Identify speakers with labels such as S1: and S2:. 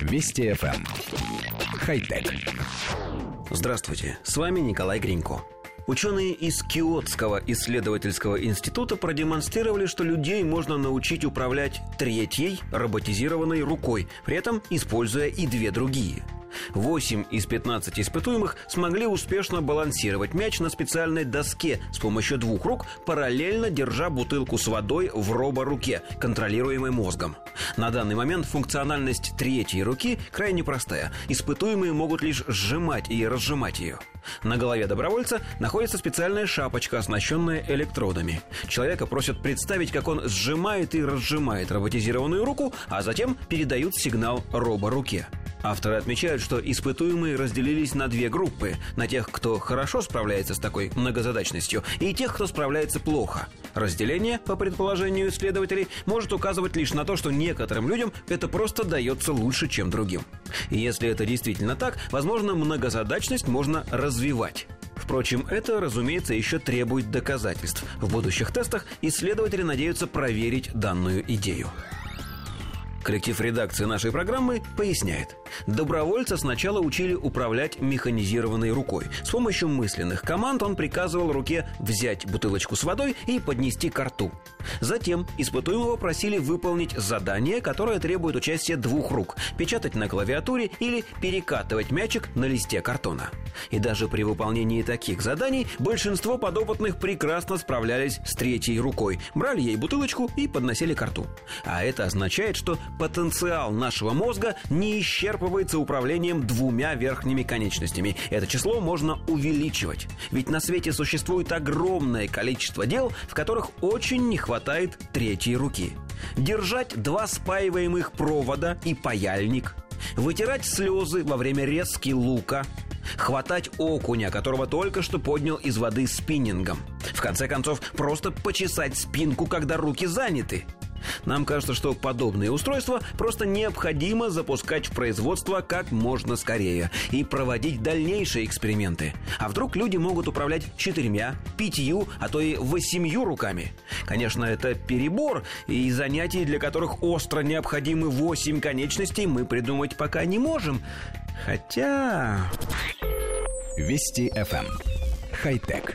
S1: Вести FM. Эм. Хай-тек.
S2: Здравствуйте, с вами Николай Гринько. Ученые из Киотского исследовательского института продемонстрировали, что людей можно научить управлять третьей роботизированной рукой, при этом используя и две другие – 8 из 15 испытуемых смогли успешно балансировать мяч на специальной доске с помощью двух рук, параллельно держа бутылку с водой в роборуке, контролируемой мозгом. На данный момент функциональность третьей руки крайне простая. Испытуемые могут лишь сжимать и разжимать ее. На голове добровольца находится специальная шапочка, оснащенная электродами. Человека просят представить, как он сжимает и разжимает роботизированную руку, а затем передают сигнал роборуке. Авторы отмечают, что испытуемые разделились на две группы. На тех, кто хорошо справляется с такой многозадачностью, и тех, кто справляется плохо. Разделение, по предположению исследователей, может указывать лишь на то, что некоторым людям это просто дается лучше, чем другим. И если это действительно так, возможно, многозадачность можно развивать. Впрочем, это, разумеется, еще требует доказательств. В будущих тестах исследователи надеются проверить данную идею. Коллектив редакции нашей программы поясняет. Добровольца сначала учили управлять механизированной рукой. С помощью мысленных команд он приказывал руке взять бутылочку с водой и поднести к рту. Затем испытуемого просили выполнить задание, которое требует участия двух рук – печатать на клавиатуре или перекатывать мячик на листе картона. И даже при выполнении таких заданий большинство подопытных прекрасно справлялись с третьей рукой, брали ей бутылочку и подносили к рту. А это означает, что потенциал нашего мозга не исчерпывается управлением двумя верхними конечностями. Это число можно увеличивать. Ведь на свете существует огромное количество дел, в которых очень не хватает третьей руки. Держать два спаиваемых провода и паяльник, вытирать слезы во время резки лука, хватать окуня, которого только что поднял из воды спиннингом. В конце концов, просто почесать спинку, когда руки заняты – нам кажется, что подобные устройства просто необходимо запускать в производство как можно скорее и проводить дальнейшие эксперименты. А вдруг люди могут управлять четырьмя, пятью, а то и восемью руками? Конечно, это перебор, и занятий, для которых остро необходимы восемь конечностей, мы придумать пока не можем. Хотя...
S1: Вести FM. Эм. Хай-тек.